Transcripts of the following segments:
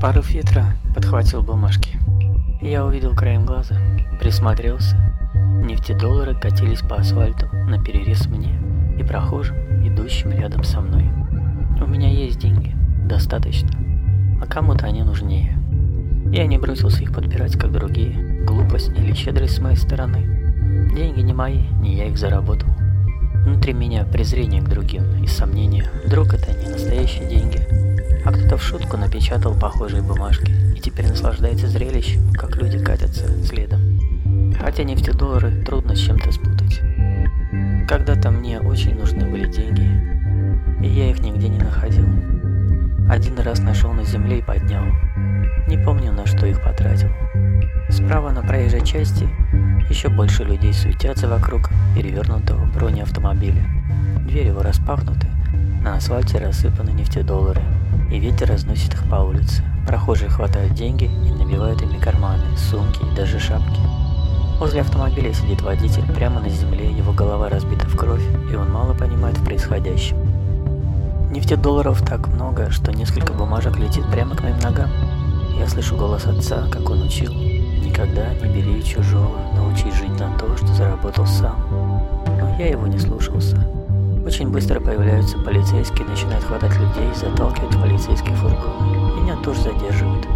Порыв ветра подхватил бумажки. Я увидел краем глаза, присмотрелся. Нефтедоллары катились по асфальту на перерез мне и прохожим, идущим рядом со мной. У меня есть деньги, достаточно, а кому-то они нужнее. Я не бросился их подбирать, как другие, глупость или щедрость с моей стороны. Деньги не мои, не я их заработал. Внутри меня презрение к другим и сомнения, вдруг это не настоящие деньги, а кто-то в шутку напечатал похожие бумажки и теперь наслаждается зрелищем, как люди катятся следом. Хотя нефтедоллары трудно с чем-то спутать. Когда-то мне очень нужны были деньги, и я их нигде не находил. Один раз нашел на земле и поднял. Не помню, на что их потратил. Справа на проезжей части еще больше людей суетятся вокруг перевернутого бронеавтомобиля. Двери его распахнуты, на асфальте рассыпаны нефтедоллары и ветер разносит их по улице. Прохожие хватают деньги и набивают ими карманы, сумки и даже шапки. Возле автомобиля сидит водитель, прямо на земле, его голова разбита в кровь, и он мало понимает в происходящем. Нефтедолларов так много, что несколько бумажек летит прямо к моим ногам. Я слышу голос отца, как он учил. Никогда не бери чужого, научись жить на то, что заработал сам. Но я его не слушался. Очень быстро появляются полицейские, начинают хватать людей, заталкивать в полицейские фургоны. Меня тоже задерживают.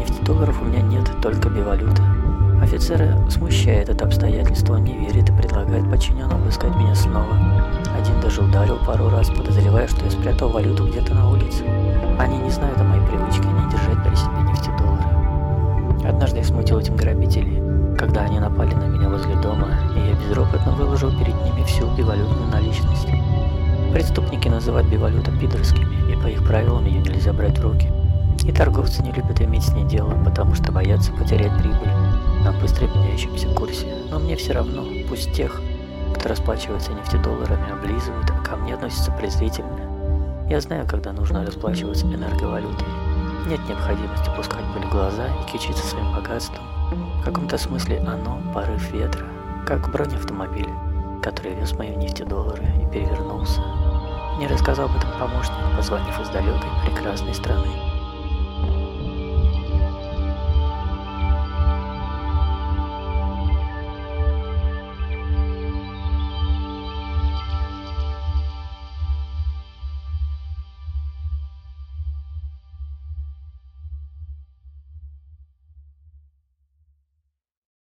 Нефтедолларов у меня нет, только бивалюта. Офицера смущает это обстоятельство, не верит и предлагает подчиненным обыскать меня снова. Один даже ударил пару раз, подозревая, что я спрятал валюту где-то на улице. Они не знают о моей привычке не держать при себе нефтедоллары. Однажды я смутил этим грабителей, когда они напали на меня возле дома, и я безропотно выложил перед ними всю бивалютную наличность. Преступники называют бивалюта пидорскими, по их правилам ее нельзя брать в руки. И торговцы не любят иметь с ней дело, потому что боятся потерять прибыль на быстро меняющемся курсе. Но мне все равно, пусть тех, кто расплачивается нефтедолларами, облизывают, а ко мне относятся презрительно. Я знаю, когда нужно расплачиваться энерговалютой. Нет необходимости пускать боль в глаза и кичиться своим богатством. В каком-то смысле оно – порыв ветра, как бронеавтомобиль, который вез мои нефтедоллары и перевернулся. Мне рассказал об этом помощник, позвонив из далекой прекрасной страны.